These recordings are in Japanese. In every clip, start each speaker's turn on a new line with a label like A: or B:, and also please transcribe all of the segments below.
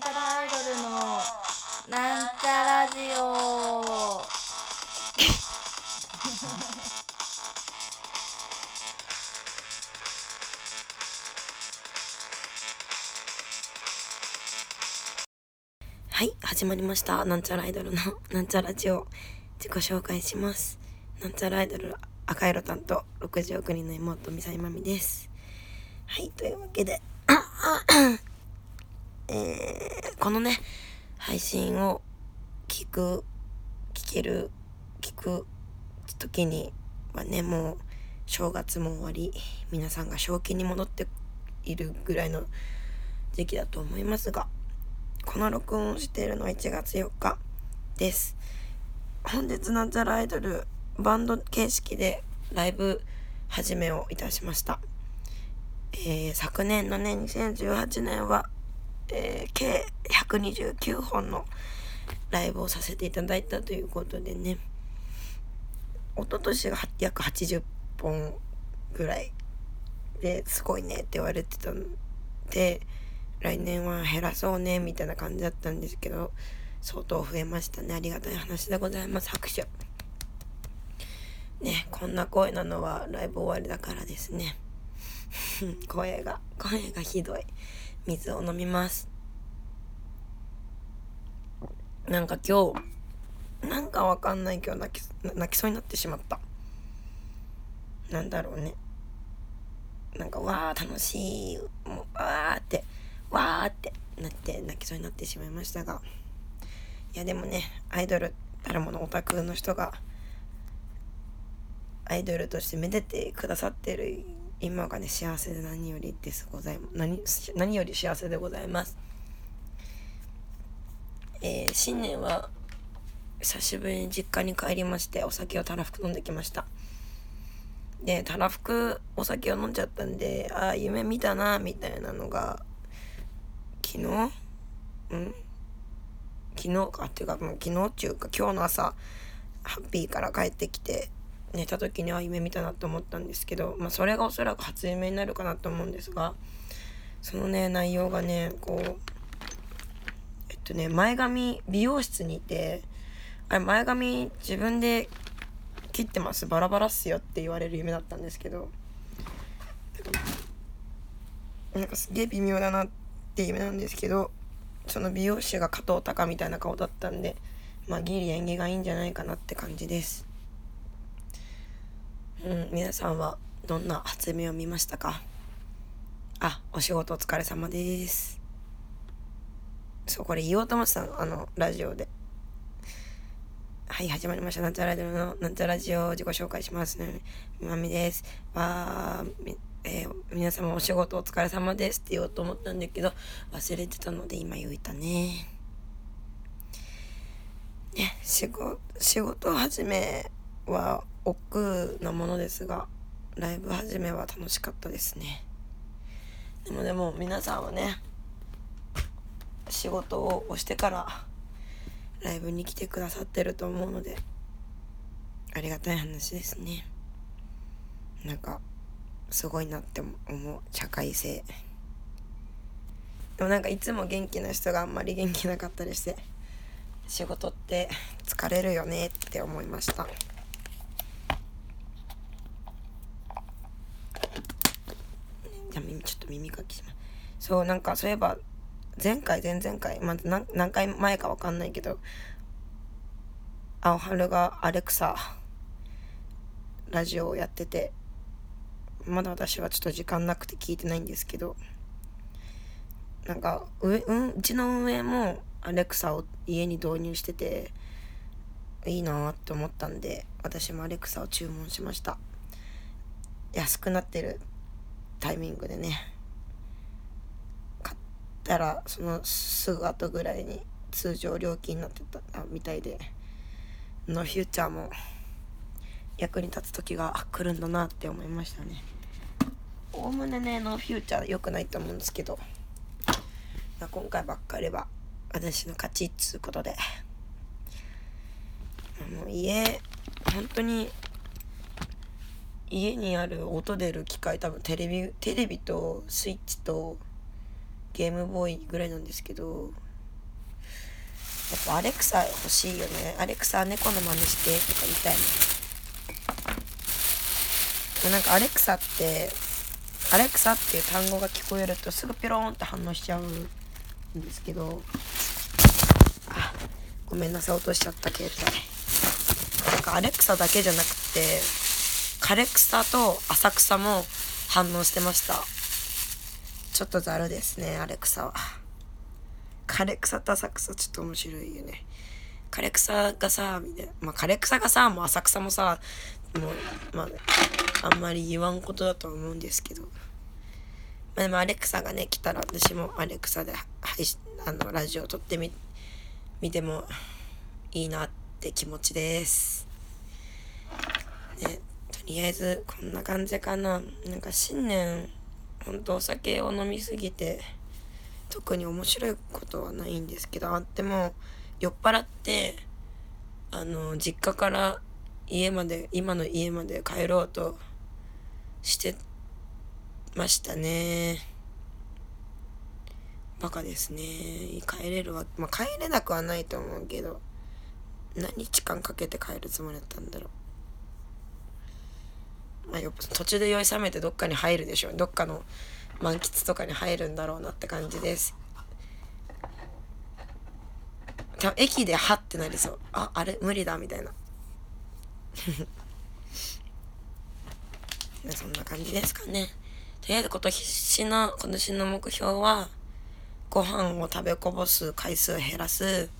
A: なんちゃらアイドルのなんちゃラジオ
B: はい、始まりました。なんちゃらアイドルの なんちゃラジオ。自己紹介します。なんちゃらアイドル赤色担当60億人の妹ミサイマミです。はい、というわけで、えー、このね、配信を聞く、聞ける、聞く時にはね、もう正月も終わり、皆さんが正気に戻っているぐらいの時期だと思いますが、この録音をしているのは1月4日です。本日なんちゃらアイドルバンド形式でライブ始めをいたしました。えー昨年のね、2018年は、えー計129本のライブをさせていただいたということでね、一昨年が約80本ぐらいですごいねって言われてたんで、来年は減らそうねみたいな感じだったんですけど相当増えましたね。ありがたい話でございます。拍手。ねこんな声なのはライブ終わりだからですね。声が声がひどい。水を飲みます。なんか今日なんかわかんない今日泣き泣きそうになってしまった。なんだろうね。なんかわー楽しいもうわーってわーってなって泣きそうになってしまいましたが。いやでもねアイドルたるものオタクの人がアイドルとしてめでてくださってる今がね幸せで何よりですござい何何より幸せでございます。えー新年は久しぶりに実家に帰りましてお酒をたらふく飲んできました。でたらふくお酒を飲んじゃったんでああ夢見たなみたいなのが昨日？うん？昨日かっていうかもう昨日っていうか今日の朝ハッピーから帰ってきて寝た時には夢見たなと思ったんですけど、まあ、それがおそらく初夢になるかなと思うんですがそのね内容がねこうえっとね前髪美容室にいてあれ前髪自分で切ってますバラバラっすよって言われる夢だったんですけどなんかすげえ微妙だなって夢なんですけどその美容師が加藤隆みたいな顔だったんでまあギリ縁起がいいんじゃないかなって感じです。うん皆さんはどんな初夢を見ましたか？あお仕事お疲れ様ですそうこれ言おうと思ってたのあのラジオではい、始まりました。なんちゃらアイドルのなんちゃらジオ自己紹介しますね。みまみです。わー、えー皆様お仕事お疲れ様ですって言おうと思ったんだけど、忘れてたので今言えたね。ね、仕事、仕事始めは億劫なものですが、ライブ始めは楽しかったですね。でもでも皆さんはね、仕事をしてから、ライブに来てくださってると思うのでありがたい話ですね。なんかすごいなって思う社会性。でもなんかいつも元気な人があんまり元気なかったりして仕事って疲れるよねって思いました。じゃあ耳ちょっと耳かきします。そうなんかそういえば前回前々回、まあ、何回前か分かんないけど青春がアレクサラジオをやっててまだ私はちょっと時間なくて聞いてないんですけどなんかう,、うん、うちの運営もアレクサを家に導入してていいなって思ったんで私もアレクサを注文しました。安くなってる。タイミングでね買ったらそのすぐ後ぐらいに通常料金になってたみたいでのフューチャーも役に立つ時が来るんだなって思いましたね。おおむねねノーフューチャー良くないと思うんですけど、あ、今回ばっかりは私の勝ちっつうことで。もう家本当に家にある音出る機械多分テレビテレビとスイッチとゲームボーイぐらいなんですけどやっぱアレクサ欲しいよね。アレクサ猫の真似してとか言いたいのなんかアレクサってアレクサっていう単語が聞こえるとすぐピローンって反応しちゃうんですけどあごめんなさい落としちゃった携帯。なんかアレクサだけじゃなくてカレクサと浅草も反応してました。ちょっとざるですねアレクサは。カレクサと浅草ちょっと面白いよね。カレクサがさみたいな。まあカレクサがさもう浅草もさもうまああんまり言わんことだと思うんですけど。まあでもアレクサがね来たら私もアレクサで配信あのラジオ撮ってみ見てもいいなって気持ちです。りあえずこんな感じかな。なんか新年ほんとお酒を飲みすぎて特に面白いことはないんですけどあっても酔っ払ってあの実家から家まで今の家まで帰ろうとしてましたね。バカですね。帰れるわまあ帰れなくはないと思うけど何日間かけて帰るつもりだったんだろう。まあよ途中で酔い覚めてどっかに入るでしょう。どっかの満喫とかに入るんだろうなって感じです。多分駅でハッてなりそう。ああれ無理だみたいな。そんな感じですかね。とりあえず今年の今年の目標はご飯を食べこぼす回数を減らす。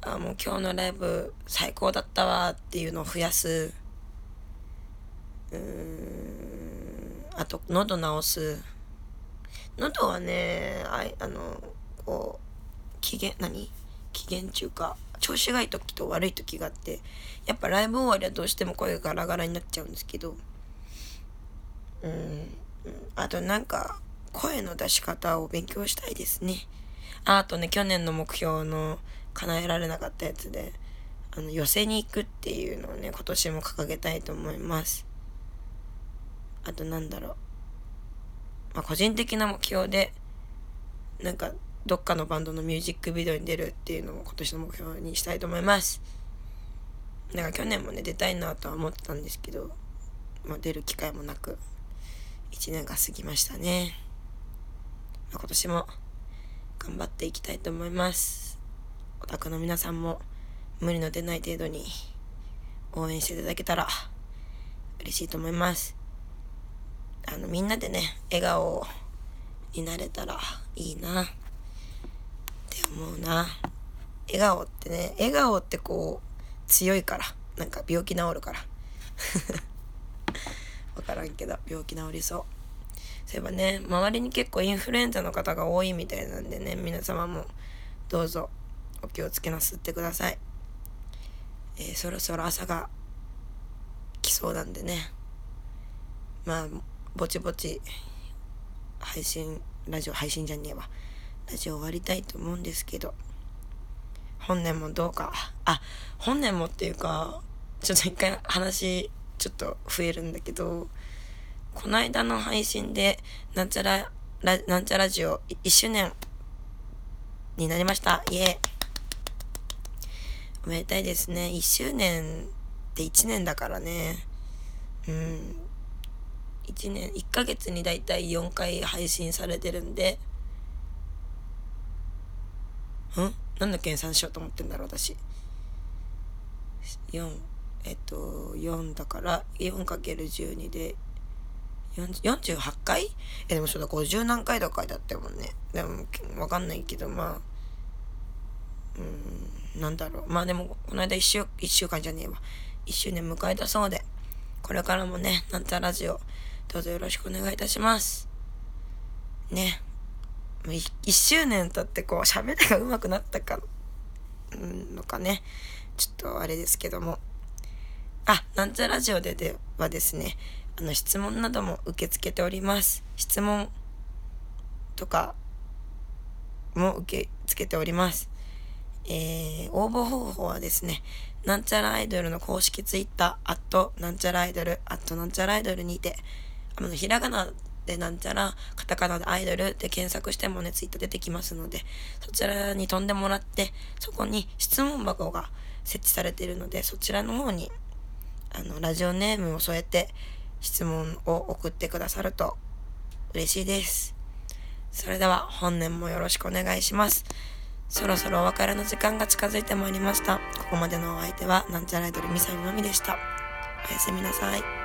B: あもう今日のライブ最高だったわっていうのを増やす。あと喉治す。喉はねああのこう機嫌何？機嫌中か調子がいい時と悪い時があってやっぱライブ終わりはどうしても声がガラガラになっちゃうんですけどうん。あとなんか声の出し方を勉強したいですね。ああとね去年の目標の叶えられなかったやつであの寄せに行くっていうのをね今年も掲げたいと思います。あとなんだろう。まあ個人的な目標でなんかどっかのバンドのミュージックビデオに出るっていうのを今年の目標にしたいと思います。なんか去年もね出たいなとは思ってたんですけど、まあ、出る機会もなく1年が過ぎましたね、まあ、今年も頑張っていきたいと思います。お宅の皆さんも無理の出ない程度に応援していただけたら嬉しいと思います。あのみんなでね笑顔になれたらいいなって思うな。笑顔ってね笑顔ってこう強いからなんか病気治るから。分からんけど病気治りそう。そういえばね周りに結構インフルエンザの方が多いみたいなんでね皆様もどうぞお気をつけなすってください、えー、そろそろ朝が来そうなんでね。まあぼちぼち配信ラジオ配信じゃねえわ。ラジオ終わりたいと思うんですけど本年もどうか。あ本年もっていうかちょっと一回話ちょっと増えるんだけどこの間の配信でなんちゃらラなんちゃらラジオ1周年になりました。イエーおめでたいですね。1周年って1年だからね。うん。1年1ヶ月にだいたい4回配信されてるんで。うん？なんだ計算しようと思ってんだろう私。4えっと4だから 4×12 で48回？えでもそうだ50何回とかだったもんね。でも分かんないけどまあうんなんだろう。まあでもこの間1週 ,1 週間じゃねえわ。1周年迎えたそうで。これからもねなんたラジオどうぞよろしくお願いいたします。ね。1周年経ってこう喋りが上手くなったかんのかね。ちょっとあれですけども。あなんちゃラジオでではですねあの質問なども受け付けております。質問とかも受け付けております。えー、応募方法はですねなんちゃらアイドルの公式ツイッター、アットなんちゃらアイドル、アットなんちゃらアイドルにて、あの、ひらがなでなんちゃらカタカナでアイドルで検索してもねツイッター出てきますのでそちらに飛んでもらってそこに質問箱が設置されているのでそちらの方にあのラジオネームを添えて質問を送ってくださると嬉しいです。それでは本年もよろしくお願いします。そろそろお別れの時間が近づいてまいりました。ここまでのお相手はなんちゃらアイドルミサイのみでした。おやすみなさい。